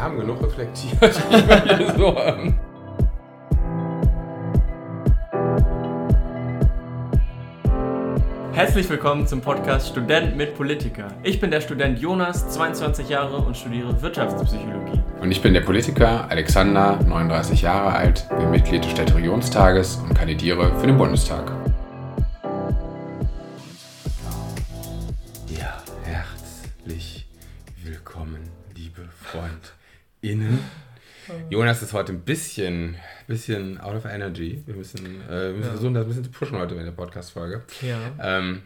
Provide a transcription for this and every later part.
wir haben genug reflektiert. so, ähm. Herzlich willkommen zum Podcast Student mit Politiker. Ich bin der Student Jonas, 22 Jahre und studiere Wirtschaftspsychologie. Und ich bin der Politiker Alexander, 39 Jahre alt, bin Mitglied des Städteregionstages und kandidiere für den Bundestag. Jonas ist heute ein bisschen, bisschen out of energy. Wir müssen, äh, wir müssen Ja. versuchen, das ein bisschen zu pushen heute in der Podcast-Folge. Ja. Ähm,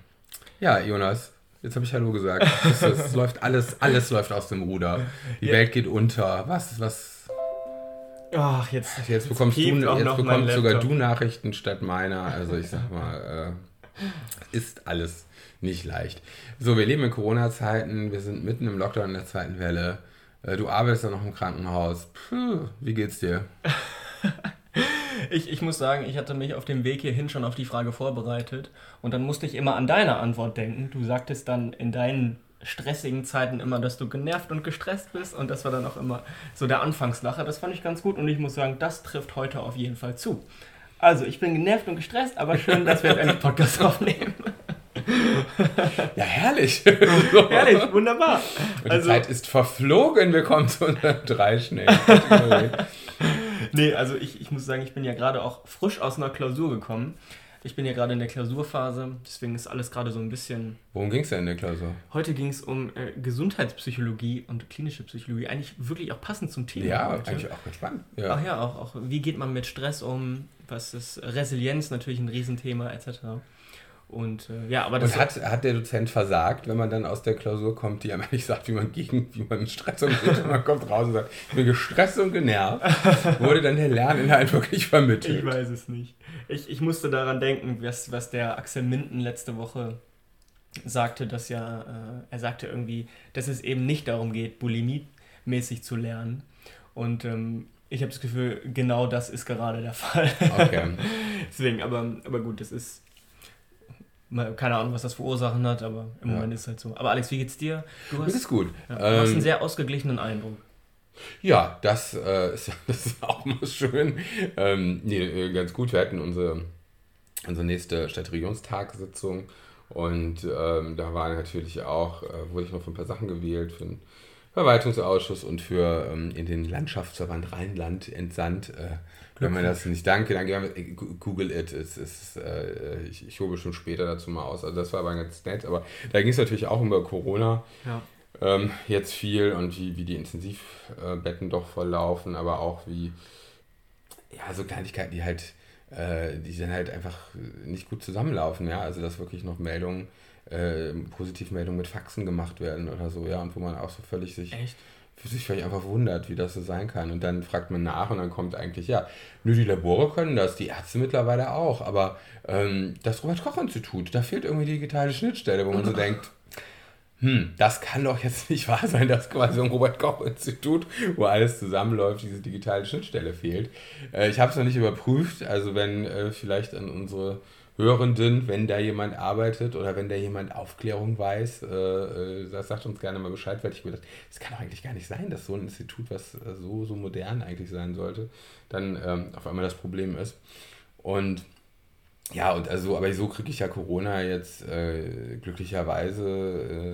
ja, Jonas, jetzt habe ich Hallo gesagt. Es, es läuft alles, alles läuft aus dem Ruder. Die Ja. Welt geht unter. Was, was? Ach, jetzt, Jetzt bekommst, du, jetzt bekommst sogar du Nachrichten statt meiner. Also ich sag mal, äh, ist alles nicht leicht. So, wir leben in Corona-Zeiten. Wir sind mitten im Lockdown in der zweiten Welle. Äh, Du arbeitest ja noch im Krankenhaus. Puh, wie geht's dir? Ich, ich muss sagen, ich hatte mich auf dem Weg hierhin schon auf die Frage vorbereitet und dann musste ich immer an deine Antwort denken. Du sagtest dann in deinen stressigen Zeiten immer, dass du genervt und gestresst bist und das war dann auch immer so der Anfangslacher. Das fand ich ganz gut und ich muss sagen, das trifft heute auf jeden Fall zu. Also, ich bin genervt und gestresst, aber schön, dass wir endlich Podcast aufnehmen. Ja, herrlich. so. Herrlich, wunderbar. Und die Also- Zeit ist verflogen. Wir kommen zu unseren drei schnellen. Nee, also ich, ich muss sagen, ich bin ja gerade auch frisch aus einer Klausur gekommen. Ich bin ja gerade in der Klausurphase, deswegen ist alles gerade so ein bisschen. Worum ging's denn in der Klausur? Heute ging es um äh, Gesundheitspsychologie und klinische Psychologie. Eigentlich wirklich auch passend zum Thema. Ja, heute. eigentlich auch ganz spannend. Ja. Ach ja, auch, auch wie geht man mit Stress um? Was ist Resilienz natürlich ein Riesenthema etc. Und äh, ja, aber das Und hat, hat der Dozent versagt, wenn man dann aus der Klausur kommt, die einem eigentlich sagt, wie man gegen, wie man mit Stress umgeht und man kommt raus und sagt, ich bin gestresst und genervt, wurde dann der Lerninhalt wirklich vermittelt. Ich weiß es nicht. Ich, ich musste daran denken, was, was der Axel Minden letzte Woche sagte, dass ja, äh, er sagte irgendwie, dass es eben nicht darum geht, bulimie-mäßig zu lernen. Und ähm, ich habe das Gefühl, genau das ist gerade der Fall. Okay. Deswegen, aber, aber gut, das ist. Keine Ahnung, was das für Ursachen hat, aber im Ja. Moment ist es halt so. Aber Alex, wie geht's dir? Du Das hast, ist gut. ja, du hast einen Ähm, sehr ausgeglichenen Eindruck. Ja, das, äh, ist, das ist auch mal schön. Ähm, nee, äh, ganz gut. Wir hatten unsere, unsere nächste Stadtregionstagssitzung und ähm, da war natürlich auch, äh, wurde ich noch für ein paar Sachen gewählt, für den Verwaltungsausschuss und für ähm, in den Landschaftsverband Rheinland entsandt. Äh, wenn man das nicht danke, dann äh, Google it. Es ist, äh, ich, ich hole bestimmt später dazu mal aus. Also das war aber ganz nett. Aber da ging es natürlich auch über Corona Ja. ähm, jetzt viel und wie, wie die Intensivbetten doch volllaufen, aber auch wie, ja, so Kleinigkeiten, die halt, äh, die dann halt einfach nicht gut zusammenlaufen, ja, also dass wirklich noch Meldungen, äh, Positivmeldungen mit Faxen gemacht werden oder so, ja, und wo man auch so völlig sich, Echt? sich völlig einfach wundert, wie das so sein kann und dann fragt man nach und dann kommt eigentlich, ja, nur die Labore können das, die Ärzte mittlerweile auch, aber ähm, das Robert-Koch-Institut, da fehlt irgendwie die digitale Schnittstelle, wo man so denkt, hm, das kann doch jetzt nicht wahr sein, dass quasi im Robert-Koch-Institut, wo alles zusammenläuft, diese digitale Schnittstelle fehlt. Äh, ich habe es noch nicht überprüft, also wenn äh, vielleicht an unsere Hörenden, wenn da jemand arbeitet oder wenn da jemand Aufklärung weiß, äh, äh, das sagt uns gerne mal Bescheid, weil ich mir gedacht, es kann doch eigentlich gar nicht sein, dass so ein Institut, was äh, so, so modern eigentlich sein sollte, dann ähm, auf einmal das Problem ist. Und ja, und also, aber so kriege ich ja Corona jetzt äh, glücklicherweise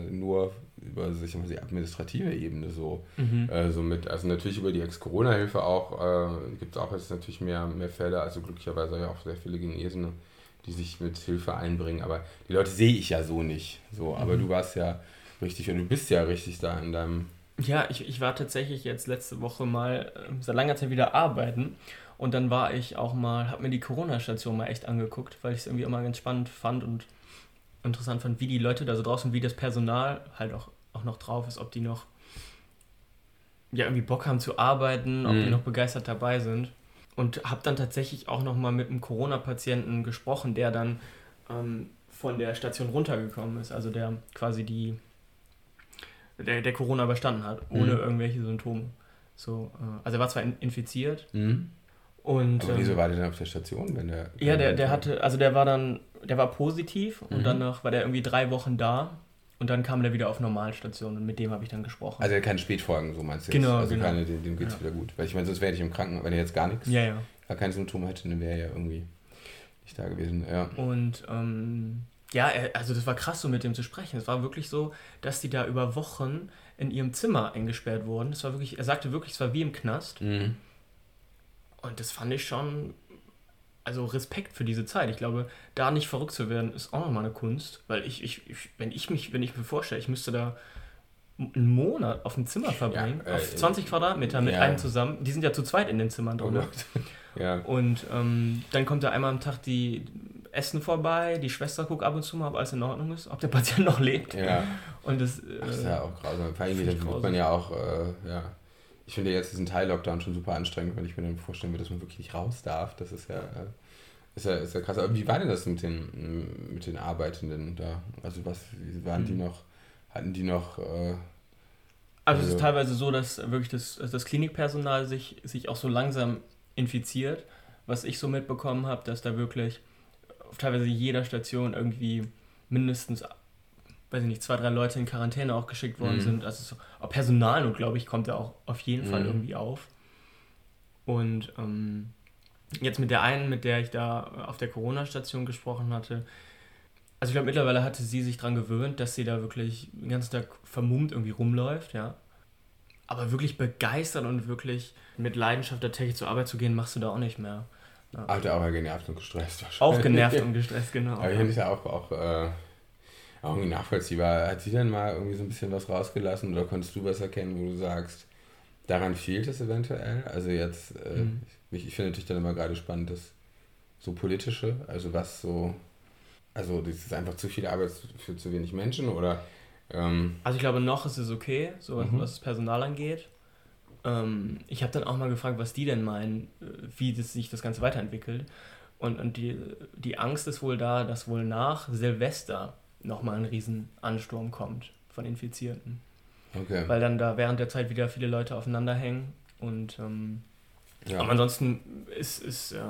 äh, nur über sich die administrative Ebene so, äh, so mit. Also natürlich über die Ex-Corona-Hilfe auch, äh, gibt es auch jetzt natürlich mehr, mehr Fälle, also glücklicherweise ja auch sehr viele Genesene, die sich mit Hilfe einbringen. Aber die Leute sehe ich ja so nicht. So, aber du warst ja richtig und du bist ja richtig da in deinem. Ja, ich, ich war tatsächlich jetzt letzte Woche mal äh, seit langer Zeit wieder arbeiten und dann war ich auch mal, habe mir die Corona-Station mal echt angeguckt, weil ich es irgendwie immer ganz spannend fand und interessant fand, wie die Leute da so draußen, wie das Personal halt auch, auch noch drauf ist, ob die noch ja irgendwie Bock haben zu arbeiten, ob die Mhm. noch begeistert dabei sind. Und habe dann tatsächlich auch noch mal mit einem Corona-Patienten gesprochen, der dann ähm, von der Station runtergekommen ist, also der quasi die der, der Corona überstanden hat, ohne Mhm. irgendwelche Symptome. So, äh, also er war zwar in, infiziert Mhm. und Aber ähm, wieso war der denn auf der Station, wenn der. ja, der, der hatte, also der war dann, der war positiv und Mhm. danach war der irgendwie drei Wochen da Und dann kam der wieder auf Normalstation und mit dem habe ich dann gesprochen. Also er keine Spätfolgen, so meinst du Genau, jetzt? Also genau. keine, dem, dem geht es Ja. wieder gut. Weil ich meine, sonst wäre ich im Krankenhaus, wenn er jetzt gar nichts, ja, ja. gar keine Symptome hätte, dann wäre er ja irgendwie nicht da gewesen. Ja. Und ähm, ja, er- also das war krass, so mit dem zu sprechen. Es war wirklich so, dass die da über Wochen in ihrem Zimmer eingesperrt wurden. Das war wirklich, er sagte wirklich, es war wie im Knast. Mhm. Und das fand ich schon, also Respekt für diese Zeit. Ich glaube, da nicht verrückt zu werden, ist auch nochmal eine Kunst. Weil ich, ich, ich, wenn ich mich, wenn ich mir vorstelle, ich müsste da einen Monat auf dem Zimmer verbringen, Ja, äh, auf 20 Quadratmeter mit ja. einem zusammen. Die sind ja zu zweit in den Zimmern Oh drin. Gott. ja. Und ähm, dann kommt da einmal am Tag die Essen vorbei, die Schwester guckt ab und zu mal, ob alles in Ordnung ist, ob der Patient noch lebt. ja. Und das, Das ist äh, ja auch grausam. Vor allem, dann wird man ja auch, äh, ja. Ich finde jetzt diesen Teil-Lockdown schon super anstrengend, wenn ich mir dann vorstellen würde, dass man wirklich nicht raus darf. Das ist ja, äh, ist ja, ist ja krass. Aber wie war denn das mit den, mit den Arbeitenden da? Also was, waren die Mhm. noch, hatten die noch, äh, also es ist also- teilweise so, dass wirklich das, das Klinikpersonal sich, sich auch so langsam infiziert. Was ich so mitbekommen habe, dass da wirklich auf teilweise jeder Station irgendwie mindestens, weiß ich nicht, zwei, drei Leute in Quarantäne auch geschickt worden Mhm. sind. Also so, auch Personal und glaube ich, kommt da auch auf jeden Fall Mhm. irgendwie auf. Und ähm, jetzt mit der einen, mit der ich da auf der Corona-Station gesprochen hatte, also ich glaube, mittlerweile hatte sie sich daran gewöhnt, dass sie da wirklich den ganzen Tag vermummt irgendwie rumläuft, ja. Aber wirklich begeistert und wirklich mit Leidenschaft da täglich zur Arbeit zu gehen, machst du da auch nicht mehr. hat er auch genervt und gestresst Auch genervt und gestresst, genau. Aber ich finde es ja auch, auch, äh, auch irgendwie nachvollziehbar. Hat sie denn mal irgendwie so ein bisschen was rausgelassen oder konntest du was erkennen, wo du sagst, daran fehlt es eventuell? Also jetzt, äh, Mhm. ich, ich finde natürlich dann immer gerade spannend, das so politische, also was so, also das ist einfach zu viel Arbeit für zu wenig Menschen oder ähm, Also ich glaube, noch ist es okay, so was, Mhm. was das Personal angeht. Ähm, ich habe dann auch mal gefragt, was die denn meinen, äh, wie das, sich das Ganze weiterentwickelt. Und, und die, die Angst ist wohl da, dass wohl nach Silvester nochmal ein Riesenansturm kommt von Infizierten. okay. Weil dann da während der Zeit wieder viele Leute aufeinander hängen. Und ähm, Ja. aber ansonsten ist, ist äh,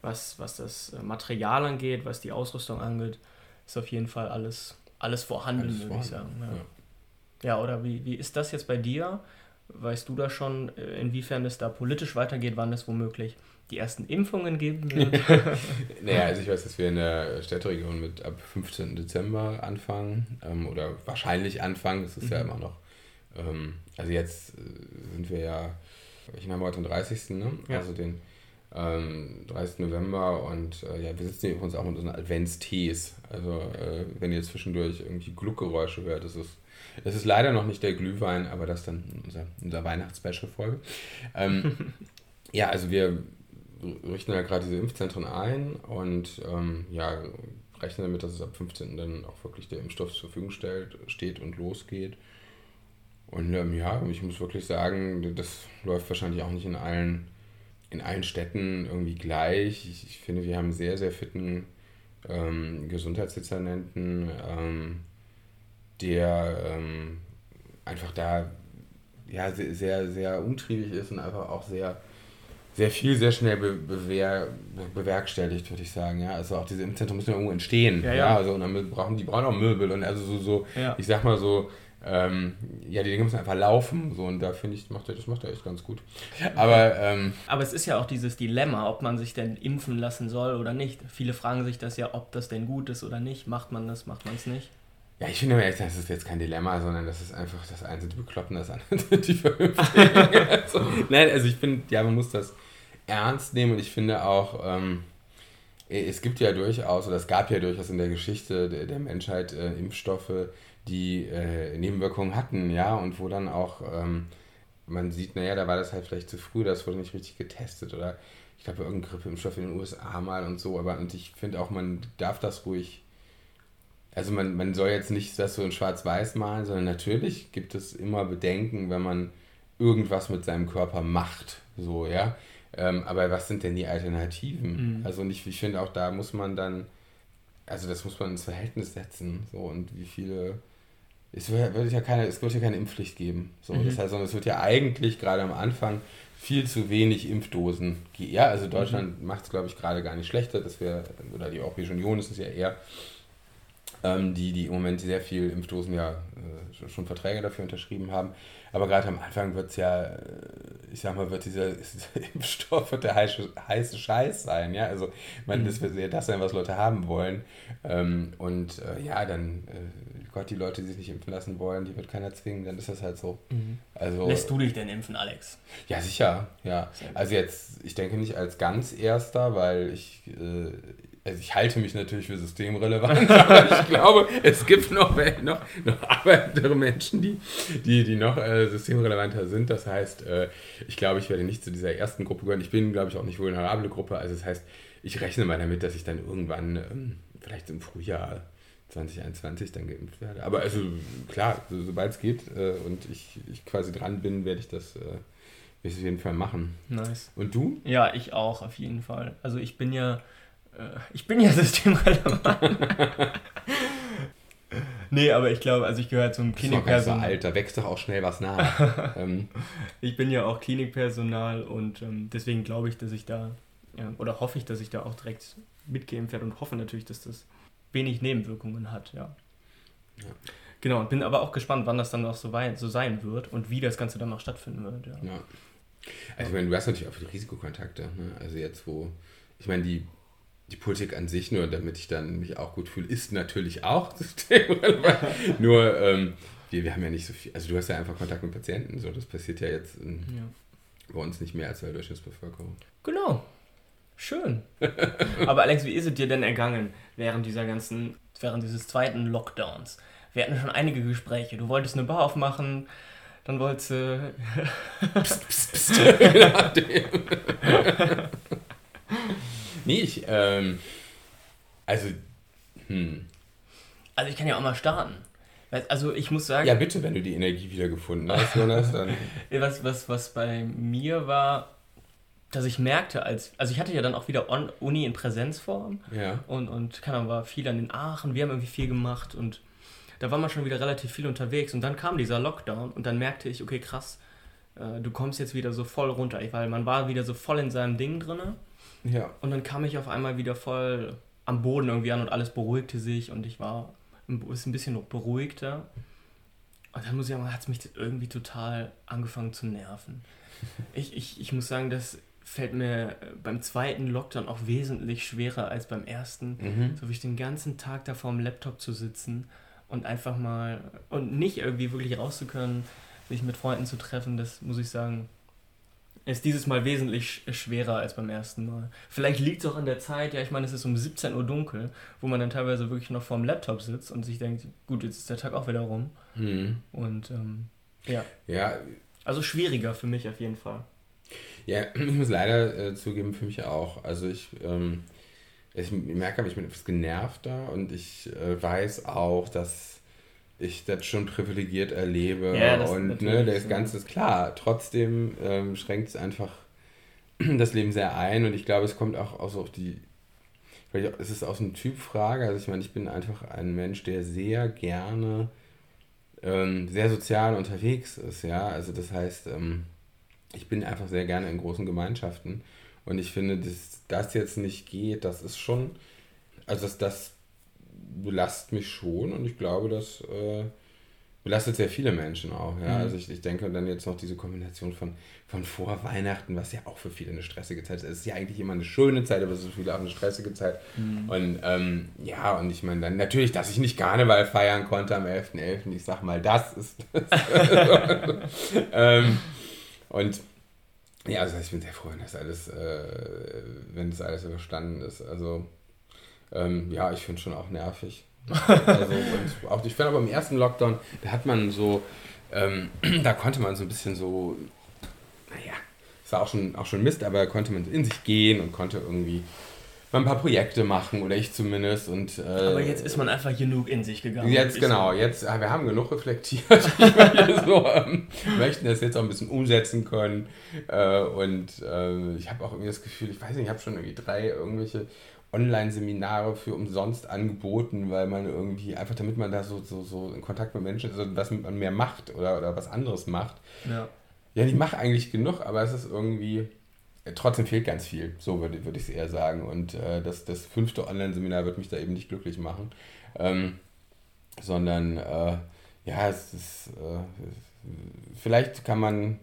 was, was das äh, Material angeht, was die Ausrüstung angeht, ist auf jeden Fall alles, alles vorhanden, Alles würde ich vorhanden, sagen. Ja, ja oder wie, wie ist das jetzt bei dir? Weißt du da schon, äh, inwiefern es da politisch weitergeht, wann es womöglich die ersten Impfungen geben wird? Naja, also ich weiß, dass wir in der Städteregion mit ab 15. Dezember anfangen ähm, oder wahrscheinlich anfangen. Das ist ja Mhm. immer noch. Ähm, also jetzt äh, sind wir ja, ich meine heute den 30. Ne? Ja. Also den ähm, 30. November und äh, ja, wir sitzen hier übrigens auch mit unseren Adventstees. Also äh, wenn ihr zwischendurch irgendwie Gluckgeräusche hört, das ist, das ist leider noch nicht der Glühwein, aber das ist dann unser, unser Weihnachtsspecial-Folge. Ähm, ja, also wir richten ja gerade diese Impfzentren ein und ähm, ja, rechnen damit, dass es ab 15. dann auch wirklich der Impfstoff zur Verfügung stellt, steht und losgeht. Und ähm, ja, ich muss wirklich sagen, das läuft wahrscheinlich auch nicht in allen, in allen Städten irgendwie gleich. Ich, ich finde, wir haben einen sehr, sehr fitten ähm, Gesundheitsdezernenten, ähm, der ähm, einfach da ja, sehr, sehr, sehr umtriebig ist und einfach auch sehr, sehr viel, sehr schnell be bewer bewerkstelligt, würde ich sagen. Ja? Also auch diese Impfzentren müssen ja irgendwo entstehen. Ja, Ja, ja. Also, und dann brauchen die brauchen auch Möbel und also so, so Ja. ich sag mal so, ähm, ja, die Dinge müssen einfach laufen. So, und da finde ich, macht er, das macht er echt ganz gut. Aber ähm, Aber es ist ja auch dieses Dilemma, ob man sich denn impfen lassen soll oder nicht. Viele fragen sich das ja, ob das denn gut ist oder nicht. Macht man das, macht man es nicht? Ja, ich finde mir echt, das ist jetzt kein Dilemma, sondern das ist einfach, das eine sind die Bekloppten, das andere sind die Vernünftigen. also, nein, also ich finde, ja, man muss das ernst nehmen und ich finde auch, ähm, es gibt ja durchaus, oder es gab ja durchaus in der Geschichte der, der Menschheit äh, Impfstoffe, die äh, Nebenwirkungen hatten, ja, und wo dann auch ähm, man sieht, naja, da war das halt vielleicht zu früh, das wurde nicht richtig getestet oder ich glaube, irgendein Grippeimpfstoff in den USA mal und so, aber und ich finde auch, man darf das ruhig, also man, man soll jetzt nicht das so in schwarz-weiß malen, sondern natürlich gibt es immer Bedenken, wenn man irgendwas mit seinem Körper macht, so, ja, ähm, aber was sind denn die Alternativen? Mhm. Also und ich, finde auch, da muss man dann, also das muss man ins Verhältnis setzen, so, und wie viele es wird, ja keine, es wird ja keine Impfpflicht geben. So, Mhm. Das heißt, sondern es wird ja eigentlich gerade am Anfang viel zu wenig Impfdosen geben. Ja, also Deutschland macht es, glaube ich, gerade gar nicht schlechter. Das wäre, oder die Europäische Union ist es ja eher. Ähm, die, die im Moment sehr viel Impfdosen ja äh, schon Verträge dafür unterschrieben haben. Aber gerade am Anfang wird es ja, äh, ich sag mal, wird dieser, dieser Impfstoff wird der heiße, heiße Scheiß sein. Ja? Also, meine, mhm. das wird ja das sein, was Leute haben wollen. Ähm, und äh, ja, dann, äh, Gott, die Leute, die sich nicht impfen lassen wollen, die wird keiner zwingen, dann ist das halt so. Mhm. Also, Lässt du dich denn impfen, Alex? Ja, sicher, ja. Also jetzt, ich denke nicht als ganz erster, weil ich, äh, also ich halte mich natürlich für systemrelevant, aber ich glaube, es gibt noch, noch, noch arbeitende Menschen, die, die, die noch äh, systemrelevanter sind. Das heißt, äh, ich glaube, ich werde nicht zu dieser ersten Gruppe gehören. Ich bin, glaube ich, auch nicht vulnerable Gruppe. Also das heißt, ich rechne mal damit, dass ich dann irgendwann, ähm, vielleicht im Frühjahr 2021 dann geimpft werde. Aber also klar, so, sobald es geht äh, und ich, ich quasi dran bin, werde ich das... Äh, werde ich auf jeden Fall machen. Nice. Und du? Ja, ich auch, auf jeden Fall. Also ich bin ja ich bin ja systemrelevant. nee, aber ich glaube, also ich gehöre zum Klinikpersonal. So alt, da wächst doch auch schnell was nach. ähm. Ich bin ja auch Klinikpersonal und ähm, deswegen glaube ich, dass ich da, ja, oder hoffe ich, dass ich da auch direkt mitgeimpft werde und hoffe natürlich, dass das wenig Nebenwirkungen hat, ja. ja. Genau, und bin aber auch gespannt, wann das dann auch so, weit, so sein wird und wie das Ganze dann auch stattfinden wird. Ja. ja. Also ich meine, du hast natürlich auch die Risikokontakte. Ne? Also jetzt, wo, ich meine, die die Politik an sich, nur damit ich dann mich auch gut fühle, ist natürlich auch systemrelevant. nur ähm, wir, wir haben ja nicht so viel, also du hast ja einfach Kontakt mit Patienten, so das passiert ja jetzt in, ja. bei uns nicht mehr als bei der Durchschnittsbevölkerung. Genau. Schön. Aber Alex, wie ist es dir denn ergangen während dieser ganzen, während dieses zweiten Lockdowns? Wir hatten schon einige Gespräche. Du wolltest eine Bar aufmachen, dann wolltest du. psst, psst, psst. Nee, ich, ähm, also, hm. Also ich kann ja auch mal starten. Also ich muss sagen... Ja, bitte, wenn du die Energie wieder gefunden hast, Jonas, dann... was, was, was bei mir war, dass ich merkte, als, also ich hatte ja dann auch wieder On Uni in Präsenzform ja. und, und keine Ahnung, war viel an den Aachen, wir haben irgendwie viel gemacht und da war man schon wieder relativ viel unterwegs und dann kam dieser Lockdown und dann merkte ich, okay, krass, äh, du kommst jetzt wieder so voll runter, weil man war wieder so voll in seinem Ding drinne ja. Und dann kam ich auf einmal wieder voll am Boden irgendwie an und alles beruhigte sich und ich war ein bisschen beruhigter. Und dann muss ich sagen, hat es mich irgendwie total angefangen zu nerven. Ich, ich, ich muss sagen, das fällt mir beim zweiten Lockdown auch wesentlich schwerer als beim ersten. Mhm. So wie ich den ganzen Tag da vor dem Laptop zu sitzen und einfach mal und nicht irgendwie wirklich rauszukönnen, sich mit Freunden zu treffen, das muss ich sagen, ist dieses Mal wesentlich schwerer als beim ersten Mal. Vielleicht liegt es auch an der Zeit, ja, ich meine, es ist um 17 Uhr dunkel, wo man dann teilweise wirklich noch vorm Laptop sitzt und sich denkt, gut, jetzt ist der Tag auch wieder rum. Mhm. Und ähm, ja. Ja. Also schwieriger für mich auf jeden Fall. Ja, ich muss leider äh, zugeben, für mich auch. Also ich, ähm, ich merke, ich bin etwas genervter und ich äh, weiß auch, dass ich das schon privilegiert erlebe. Ja, und ne, das Ganze ist klar. Trotzdem ähm, schränkt es einfach das Leben sehr ein und ich glaube, es kommt auch, auch so auf die. Es ist aus einer Typfrage. Also ich meine, ich bin einfach ein Mensch, der sehr gerne ähm, sehr sozial unterwegs ist, ja. Also das heißt, ähm, ich bin einfach sehr gerne in großen Gemeinschaften. Und ich finde, dass das jetzt nicht geht, das ist schon, also dass das belastet mich schon und ich glaube, das äh, belastet sehr viele Menschen auch. Ja? Mhm. Also ich, ich denke dann jetzt noch diese Kombination von, von vor Weihnachten, was ja auch für viele eine stressige Zeit ist. Es ist ja eigentlich immer eine schöne Zeit, aber es ist für viele auch eine stressige Zeit. Mhm. Und ähm, ja, und ich meine dann natürlich, dass ich nicht Karneval feiern konnte am 11.11., .11., ich sag mal, das ist ähm, und ja, also ich bin sehr froh, wenn das alles, äh, wenn das alles überstanden ist. Also ähm, ja, ich finde schon auch nervig. also, und auch, ich finde aber im ersten Lockdown, da hat man so, ähm, da konnte man so ein bisschen so, naja, es war auch schon, auch schon Mist, aber da konnte man in sich gehen und konnte irgendwie mal ein paar Projekte machen oder ich zumindest. Und, äh, aber jetzt ist man einfach genug in sich gegangen. Jetzt genau, jetzt wir haben genug reflektiert. wir so, ähm, möchten das jetzt auch ein bisschen umsetzen können. Äh, und äh, ich habe auch irgendwie das Gefühl, ich weiß nicht, ich habe schon irgendwie drei irgendwelche Online-Seminare für umsonst angeboten, weil man irgendwie, einfach damit man da so, so, so in Kontakt mit Menschen ist und was man mehr macht oder, oder was anderes macht. Ja. Ja, ich mache eigentlich genug, aber es ist irgendwie, trotzdem fehlt ganz viel, so würde, würde ich es eher sagen. Und äh, das, das fünfte Online-Seminar wird mich da eben nicht glücklich machen. Ähm, sondern äh, ja, es ist, äh, vielleicht kann man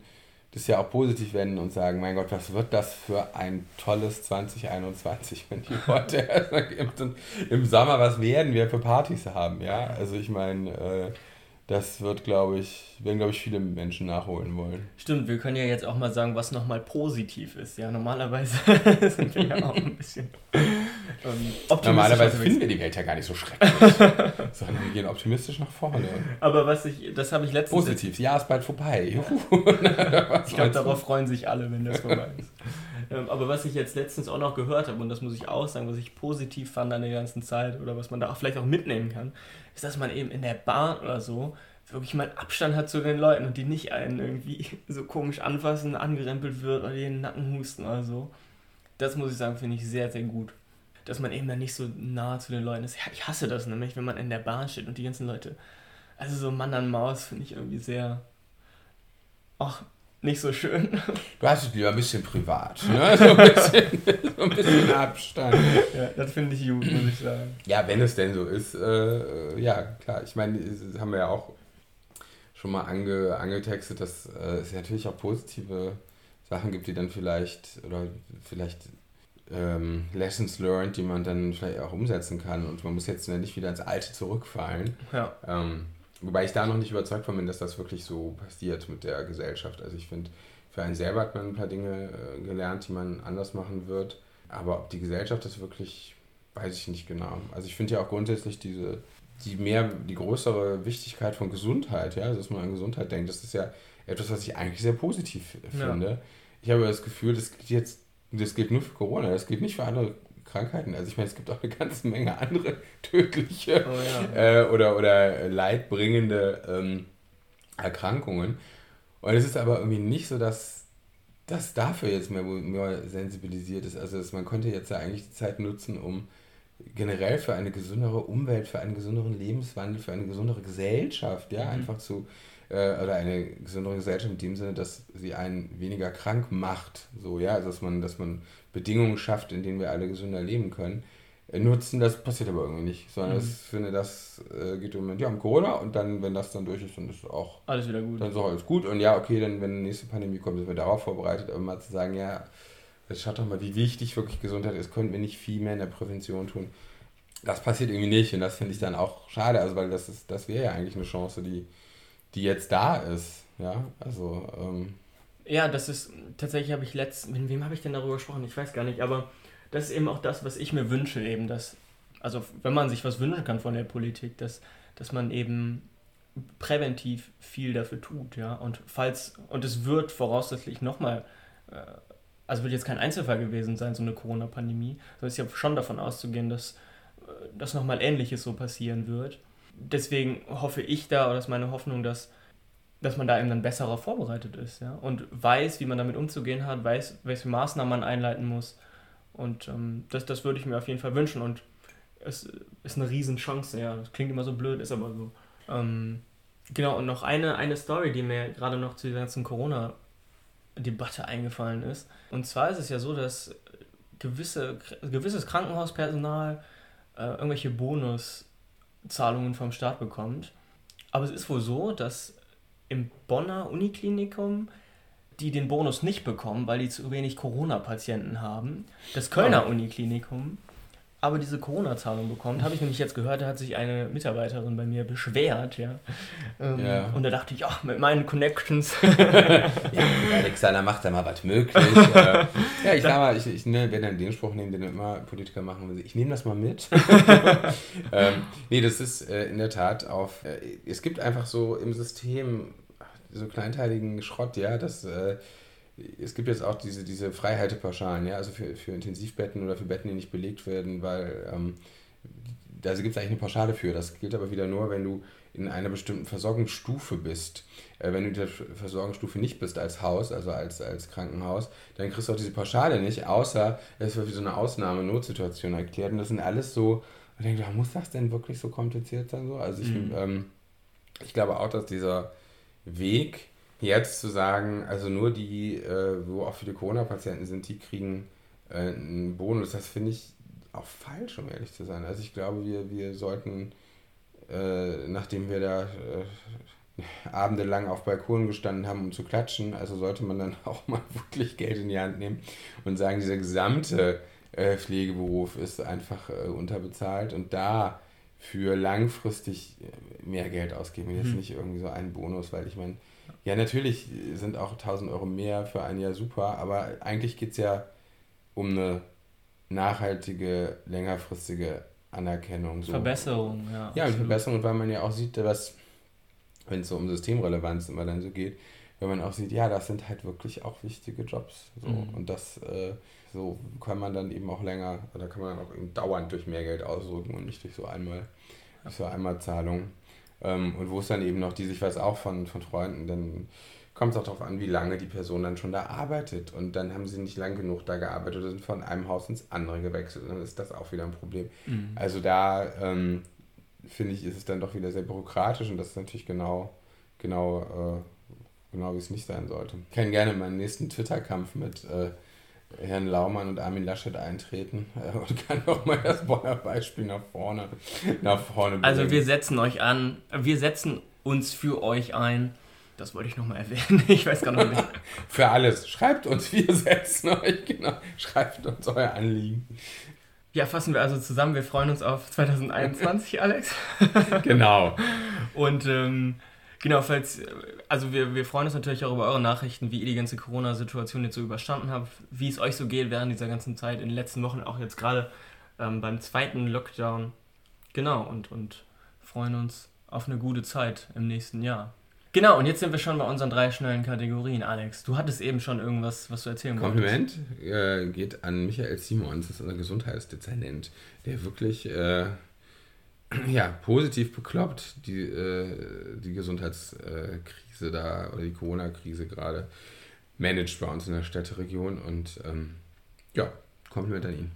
das ja auch positiv wenden und sagen, mein Gott, was wird das für ein tolles 2021, wenn die Leute im, im Sommer, was werden wir für Partys haben, ja? Also ich meine, äh, das wird, glaube ich, werden, glaube ich, viele Menschen nachholen wollen. Stimmt, wir können ja jetzt auch mal sagen, was nochmal positiv ist. Ja, normalerweise sind wir ja auch ein bisschen Normalerweise finden wir die Welt ja gar nicht so schrecklich, sondern wir gehen optimistisch nach vorne. Aber was ich, das habe ich letztens... Positiv, ja, ist bald vorbei. ich glaube, darauf freuen sich alle, wenn das vorbei ist. Ähm, aber was ich jetzt letztens auch noch gehört habe, und das muss ich auch sagen, was ich positiv fand an der ganzen Zeit, oder was man da auch vielleicht auch mitnehmen kann, ist, dass man eben in der Bahn oder so wirklich mal Abstand hat zu den Leuten und die nicht einen irgendwie so komisch anfassen, angerempelt wird oder den Nacken husten oder so. Das muss ich sagen, finde ich sehr, sehr gut. Dass man eben dann nicht so nah zu den Leuten ist. Ja, ich hasse das nämlich, wenn man in der Bahn steht und die ganzen Leute. Also so Mann an Maus finde ich irgendwie sehr. Ach, nicht so schön. Du hast es lieber ein bisschen privat, ne? So ein bisschen, so ein bisschen Abstand. Ja, das finde ich gut, muss ich sagen. Ja, wenn es denn so ist, äh, ja, klar. Ich meine, das haben wir ja auch schon mal ange, angetextet, dass äh, es natürlich auch positive Sachen gibt, die dann vielleicht, oder vielleicht ähm, Lessons learned, die man dann vielleicht auch umsetzen kann. Und man muss jetzt nicht wieder ins Alte zurückfallen. Ja. Ähm, Wobei ich da noch nicht überzeugt von bin, dass das wirklich so passiert mit der Gesellschaft. Also ich finde, für einen selber hat man ein paar Dinge äh, gelernt, die man anders machen wird. Aber ob die Gesellschaft das wirklich, weiß ich nicht genau. Also ich finde ja auch grundsätzlich diese, die mehr, die größere Wichtigkeit von Gesundheit, ja, also dass man an Gesundheit denkt, das ist ja etwas, was ich eigentlich sehr positiv finde. Ja. Ich habe das Gefühl, das gilt jetzt, das gilt nur für Corona, das gilt nicht für andere Krankheiten. Also ich meine, es gibt auch eine ganze Menge andere tödliche oh, ja. äh, oder, oder leidbringende ähm, Erkrankungen. Und es ist aber irgendwie nicht so, dass das dafür jetzt mehr, mehr sensibilisiert ist. Also dass man könnte jetzt ja eigentlich die Zeit nutzen, um generell für eine gesündere Umwelt, für einen gesünderen Lebenswandel, für eine gesündere Gesellschaft, ja, mhm. einfach zu, äh, oder eine gesündere Gesellschaft in dem Sinne, dass sie einen weniger krank macht, so, ja, also dass man, dass man Bedingungen schafft, in denen wir alle gesünder leben können, äh, nutzen. Das passiert aber irgendwie nicht, sondern mhm. ich finde, das äh, geht im Moment, ja, um Corona und dann, wenn das dann durch ist, dann ist auch alles wieder gut. Dann ist auch alles gut und ja, okay, dann, wenn die nächste Pandemie kommt, sind wir darauf vorbereitet, aber mal zu sagen, ja, jetzt schaut doch mal, wie wichtig wirklich Gesundheit ist, könnten wir nicht viel mehr in der Prävention tun. Das passiert irgendwie nicht und das finde ich dann auch schade, also weil das ist, das wäre ja eigentlich eine Chance, die, die jetzt da ist, ja, also, ähm, ja, das ist, tatsächlich habe ich letztens, mit wem habe ich denn darüber gesprochen? Ich weiß gar nicht, aber das ist eben auch das, was ich mir wünsche, eben, dass, also wenn man sich was wünschen kann von der Politik, dass, dass man eben präventiv viel dafür tut, ja, und falls, und es wird voraussichtlich nochmal, äh, also wird jetzt kein Einzelfall gewesen sein, so eine Corona-Pandemie, sondern es ist ja schon davon auszugehen, dass äh, das nochmal Ähnliches so passieren wird. Deswegen hoffe ich da, oder ist meine Hoffnung, dass dass man da eben dann besser vorbereitet ist, ja, und weiß, wie man damit umzugehen hat, weiß, welche Maßnahmen man einleiten muss. Und ähm, das, das würde ich mir auf jeden Fall wünschen und es ist eine Riesenchance, ja. Das klingt immer so blöd, ist aber so. Ähm, genau, und noch eine, eine Story, die mir gerade noch zu dieser ganzen Corona-Debatte eingefallen ist. Und zwar ist es ja so, dass gewisse, gewisses Krankenhauspersonal äh, irgendwelche Bonuszahlungen vom Staat bekommt. Aber es ist wohl so, dass im Bonner Uniklinikum, die den Bonus nicht bekommen, weil die zu wenig Corona-Patienten haben. Das Kölner oh. Uniklinikum aber diese Corona-Zahlung bekommt. Habe ich nämlich jetzt gehört, da hat sich eine Mitarbeiterin bei mir beschwert, ja. Ähm, ja. Und da dachte ich, ja, mit meinen Connections. ja, Alexander macht da mal was möglich. ja, ich sag mal, ich, ich ne, werde den Spruch nehmen, den immer Politiker machen. Ich nehme das mal mit. ähm, nee, das ist äh, in der Tat auf. Äh, es gibt einfach so im System so kleinteiligen Schrott, ja, dass. Äh, es gibt jetzt auch diese, diese Freihaltepauschalen, ja, also für, für Intensivbetten oder für Betten, die nicht belegt werden, weil ähm, da gibt es eigentlich eine Pauschale für. Das gilt aber wieder nur, wenn du in einer bestimmten Versorgungsstufe bist. Äh, wenn du in der Versorgungsstufe nicht bist als Haus, also als, als Krankenhaus, dann kriegst du auch diese Pauschale nicht, außer es wird wie so eine Ausnahme-Notsituation erklärt. Und das sind alles so, ich denke, muss das denn wirklich so kompliziert sein? So? Also ich, mhm. ähm, ich glaube auch, dass dieser Weg, jetzt zu sagen, also nur die, äh, wo auch viele Corona-Patienten sind, die kriegen äh, einen Bonus, das finde ich auch falsch, um ehrlich zu sein. Also ich glaube, wir, wir sollten äh, nachdem wir da äh, abendelang auf Balkonen gestanden haben, um zu klatschen. Also sollte man dann auch mal wirklich Geld in die Hand nehmen und sagen, dieser gesamte äh, Pflegeberuf ist einfach äh, unterbezahlt und da für langfristig mehr Geld ausgeben. Jetzt hm. nicht irgendwie so einen Bonus, weil ich meine, ja, natürlich sind auch 1000 Euro mehr für ein Jahr super, aber eigentlich geht es ja um eine nachhaltige, längerfristige Anerkennung. So. Verbesserung, ja. Ja, absolut. Verbesserung, weil man ja auch sieht, dass, wenn es so um Systemrelevanz immer dann so geht, wenn man auch sieht, ja, das sind halt wirklich auch wichtige Jobs. So. Mhm. Und das äh, so kann man dann eben auch länger, da kann man auch dauernd durch mehr Geld ausdrücken und nicht durch so einmal, durch so einmal Zahlung. Ähm, und wo es dann eben noch, die sich weiß auch von, von Freunden, dann kommt es auch darauf an, wie lange die Person dann schon da arbeitet. Und dann haben sie nicht lang genug da gearbeitet oder sind von einem Haus ins andere gewechselt. Und dann ist das auch wieder ein Problem. Mhm. Also da ähm, finde ich, ist es dann doch wieder sehr bürokratisch und das ist natürlich genau, genau, äh, genau wie es nicht sein sollte. Ich kann gerne meinen nächsten Twitter-Kampf mit äh, Herrn Laumann und Armin Laschet eintreten äh, und kann noch mal das Bonner Beispiel nach vorne, nach vorne bringen. Also wir setzen euch an, wir setzen uns für euch ein. Das wollte ich nochmal erwähnen. Ich weiß gar nicht. für alles. Schreibt uns, wir setzen euch, genau. Schreibt uns euer Anliegen. Ja, fassen wir also zusammen. Wir freuen uns auf 2021, Alex. genau. Und ähm, Genau, falls, also wir, wir freuen uns natürlich auch über eure Nachrichten, wie ihr die ganze Corona-Situation jetzt so überstanden habt, wie es euch so geht während dieser ganzen Zeit, in den letzten Wochen, auch jetzt gerade ähm, beim zweiten Lockdown. Genau, und, und freuen uns auf eine gute Zeit im nächsten Jahr. Genau, und jetzt sind wir schon bei unseren drei schnellen Kategorien, Alex. Du hattest eben schon irgendwas, was du erzählen Kompliment wolltest. Kompliment äh, geht an Michael Simons, das ist unser Gesundheitsdezernent, der wirklich äh, ja, positiv bekloppt, die, äh, die Gesundheitskrise da oder die Corona-Krise gerade managt bei uns in der Städteregion und ähm, ja, Kompliment an ihn.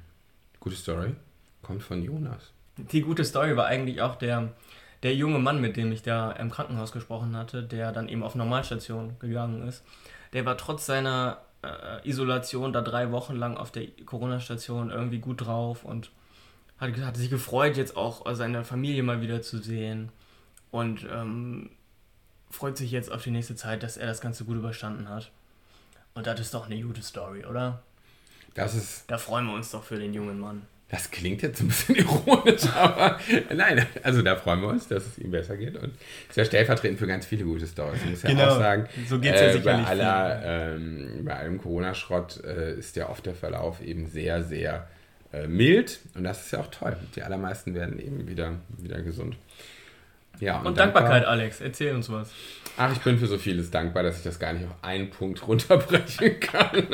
Gute Story. Kommt von Jonas. Die gute Story war eigentlich auch der, der junge Mann, mit dem ich da im Krankenhaus gesprochen hatte, der dann eben auf Normalstation gegangen ist. Der war trotz seiner äh, Isolation da drei Wochen lang auf der Corona-Station irgendwie gut drauf und hat, hat sich gefreut, jetzt auch seine Familie mal wieder zu sehen und ähm, freut sich jetzt auf die nächste Zeit, dass er das Ganze gut überstanden hat. Und das ist doch eine gute Story, oder? Das ist. Da freuen wir uns doch für den jungen Mann. Das klingt jetzt ein bisschen ironisch, aber nein, also da freuen wir uns, dass es ihm besser geht. Und ist ja stellvertretend für ganz viele gute Stories. Ich muss ja genau. auch sagen, so geht's ja äh, sicherlich bei, aller, ähm, bei allem Corona-Schrott äh, ist ja oft der Verlauf eben sehr, sehr äh, mild und das ist ja auch toll. Die allermeisten werden eben wieder, wieder gesund. Ja, und, und Dankbarkeit, Alex, erzähl uns was. Ach, ich bin für so vieles dankbar, dass ich das gar nicht auf einen Punkt runterbrechen kann.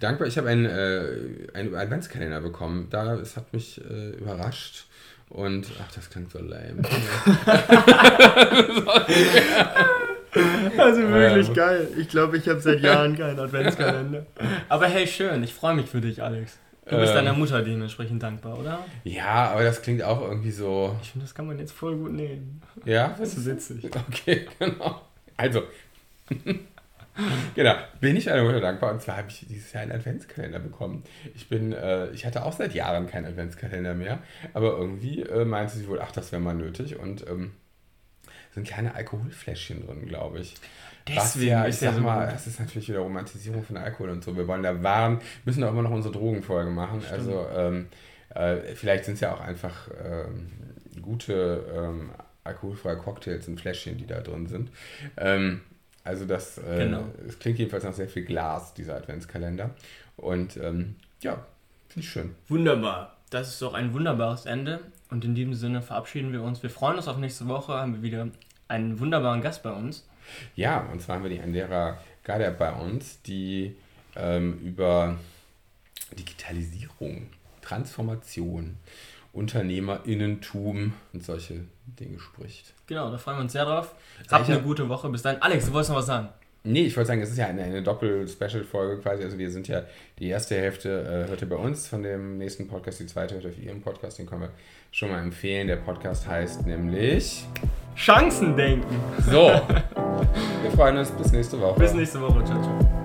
dankbar, ich habe einen, äh, einen Adventskalender bekommen. Da, es hat mich äh, überrascht. Und, ach, das klingt so lame. Also wirklich ähm. geil. Ich glaube, ich habe seit Jahren keinen Adventskalender. Aber hey, schön. Ich freue mich für dich, Alex. Du bist ähm, deiner Mutter dementsprechend dankbar, oder? Ja, aber das klingt auch irgendwie so. Ich finde, das kann man jetzt voll gut nehmen. Ja? Das ist witzig. Okay, genau. Also. genau, bin ich meiner Mutter dankbar und zwar habe ich dieses Jahr einen Adventskalender bekommen. Ich bin, äh, ich hatte auch seit Jahren keinen Adventskalender mehr, aber irgendwie äh, meinte sie wohl, ach, das wäre mal nötig und ähm, sind kleine Alkoholfläschchen drin, glaube ich. Deswegen ja, ich sag ja mal, das ist natürlich wieder Romantisierung von Alkohol und so. Wir wollen da warnen, müssen auch immer noch unsere Drogenfolge machen. Stimmt. Also ähm, äh, vielleicht sind es ja auch einfach ähm, gute ähm, alkoholfreie Cocktails und Fläschchen, die da drin sind. Ähm, also das, äh, genau. es klingt jedenfalls nach sehr viel Glas, dieser Adventskalender. Und ähm, ja, finde ich schön. Wunderbar. Das ist doch ein wunderbares Ende. Und in diesem Sinne verabschieden wir uns. Wir freuen uns auf nächste Woche. Haben wir wieder einen wunderbaren Gast bei uns. Ja, und zwar haben wir die Andera Gader bei uns, die ähm, über Digitalisierung, Transformation, Unternehmerinnentum und solche Dinge spricht. Genau, da freuen wir uns sehr drauf. Habt eine gute Woche. Bis dann. Alex, du wolltest noch was sagen? Nee, ich wollte sagen, es ist ja eine, eine Doppel-Special-Folge quasi. Also wir sind ja, die erste Hälfte äh, hört ihr bei uns von dem nächsten Podcast, die zweite hört ihr auf ihrem Podcast, den können wir schon mal empfehlen. Der Podcast heißt nämlich Chancendenken. So, wir freuen uns. Bis nächste Woche. Bis nächste Woche. Ciao, ciao.